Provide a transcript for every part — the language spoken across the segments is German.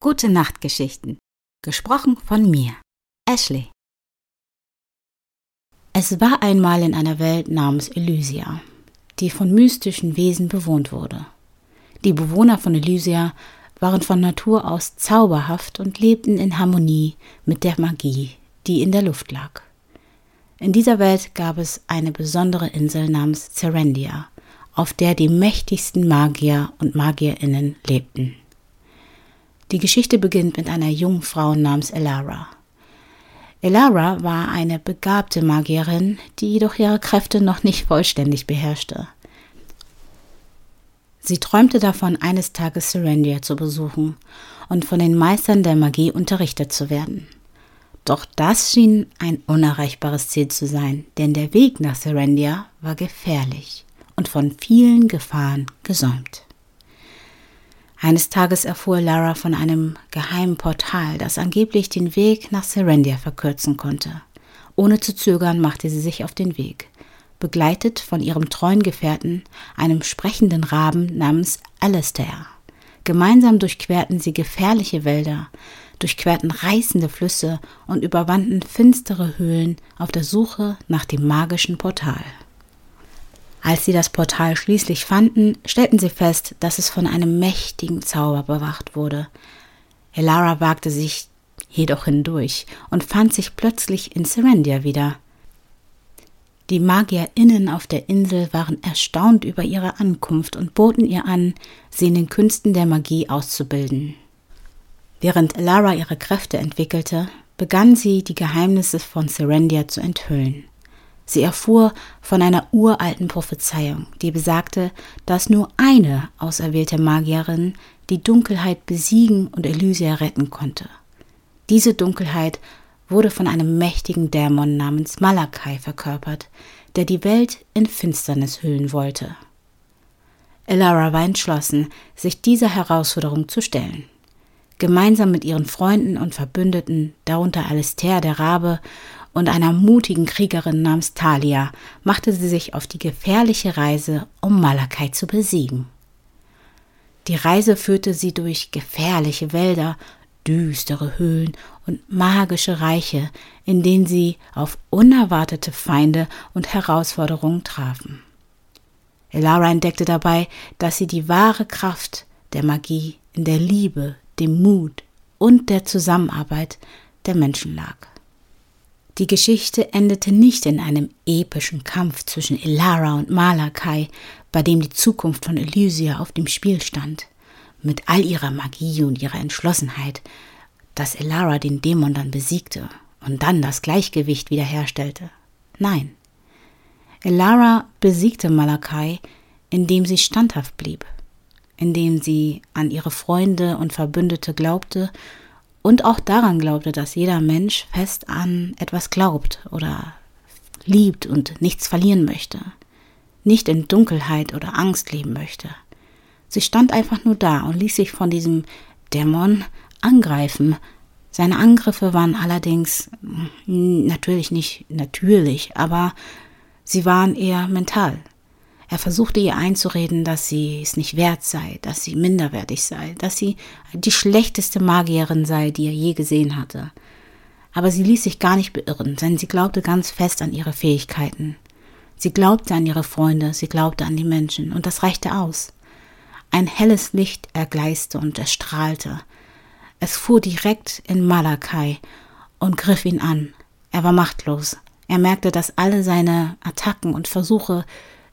Gute Nachtgeschichten. Gesprochen von mir, Ashley. Es war einmal in einer Welt namens Elysia, die von mystischen Wesen bewohnt wurde. Die Bewohner von Elysia waren von Natur aus zauberhaft und lebten in Harmonie mit der Magie, die in der Luft lag. In dieser Welt gab es eine besondere Insel namens Zerendia, auf der die mächtigsten Magier und Magierinnen lebten. Die Geschichte beginnt mit einer jungen Frau namens Elara. Elara war eine begabte Magierin, die jedoch ihre Kräfte noch nicht vollständig beherrschte. Sie träumte davon, eines Tages Serendia zu besuchen und von den Meistern der Magie unterrichtet zu werden. Doch das schien ein unerreichbares Ziel zu sein, denn der Weg nach Serendia war gefährlich und von vielen Gefahren gesäumt. Eines Tages erfuhr Lara von einem geheimen Portal, das angeblich den Weg nach Serendia verkürzen konnte. Ohne zu zögern machte sie sich auf den Weg, begleitet von ihrem treuen Gefährten, einem sprechenden Raben namens Alastair. Gemeinsam durchquerten sie gefährliche Wälder, durchquerten reißende Flüsse und überwanden finstere Höhlen auf der Suche nach dem magischen Portal. Als sie das Portal schließlich fanden, stellten sie fest, dass es von einem mächtigen Zauber bewacht wurde. Elara wagte sich jedoch hindurch und fand sich plötzlich in Serendia wieder. Die MagierInnen auf der Insel waren erstaunt über ihre Ankunft und boten ihr an, sie in den Künsten der Magie auszubilden. Während Elara ihre Kräfte entwickelte, begann sie, die Geheimnisse von Serendia zu enthüllen. Sie erfuhr von einer uralten Prophezeiung, die besagte, dass nur eine auserwählte Magierin die Dunkelheit besiegen und Elysia retten konnte. Diese Dunkelheit wurde von einem mächtigen Dämon namens Malakai verkörpert, der die Welt in Finsternis hüllen wollte. Elara war entschlossen, sich dieser Herausforderung zu stellen. Gemeinsam mit ihren Freunden und Verbündeten, darunter Alistair der Rabe und einer mutigen Kriegerin namens Thalia machte sie sich auf die gefährliche Reise, um Malakai zu besiegen. Die Reise führte sie durch gefährliche Wälder, düstere Höhlen und magische Reiche, in denen sie auf unerwartete Feinde und Herausforderungen trafen. Elara entdeckte dabei, dass sie die wahre Kraft der Magie in der Liebe, dem Mut und der Zusammenarbeit der Menschen lag. Die Geschichte endete nicht in einem epischen Kampf zwischen Elara und Malakai, bei dem die Zukunft von Elysia auf dem Spiel stand. Mit all ihrer Magie und ihrer Entschlossenheit, dass Elara den Dämon dann besiegte und dann das Gleichgewicht wiederherstellte. Nein. Elara besiegte Malakai, indem sie standhaft blieb, indem sie an ihre Freunde und Verbündete glaubte und auch daran glaubte, dass jeder Mensch fest an etwas glaubt oder liebt und nichts verlieren möchte, nicht in Dunkelheit oder Angst leben möchte. Sie stand einfach nur da und ließ sich von diesem Dämon angreifen. Seine Angriffe waren allerdings hm, natürlich nicht natürlich, aber sie waren eher mental. Er versuchte ihr einzureden, dass sie es nicht wert sei, dass sie minderwertig sei, dass sie die schlechteste Magierin sei, die er je gesehen hatte. Aber sie ließ sich gar nicht beirren, denn sie glaubte ganz fest an ihre Fähigkeiten. Sie glaubte an ihre Freunde, sie glaubte an die Menschen, und das reichte aus. Ein helles Licht ergleiste und erstrahlte. Es fuhr direkt in Malakai und griff ihn an. Er war machtlos. Er merkte, dass alle seine Attacken und Versuche,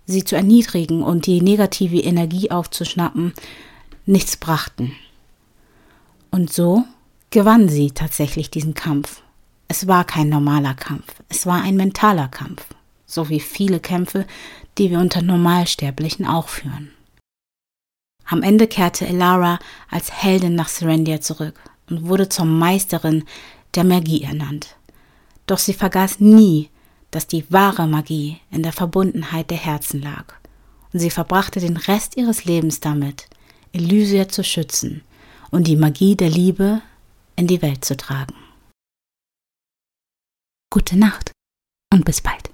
sie zu erniedrigen und die negative Energie aufzuschnappen, nichts brachten. Und so gewann sie tatsächlich diesen Kampf. Es war kein normaler Kampf, es war ein mentaler Kampf, so wie viele Kämpfe, die wir unter Normalsterblichen auch führen. Am Ende kehrte Elara als Heldin nach Serendia zurück und wurde zur Meisterin der Magie ernannt. Doch sie vergaß nie, dass die wahre Magie in der Verbundenheit der Herzen lag. Und sie verbrachte den Rest ihres Lebens damit, Elysia zu schützen und die Magie der Liebe in die Welt zu tragen. Gute Nacht und bis bald.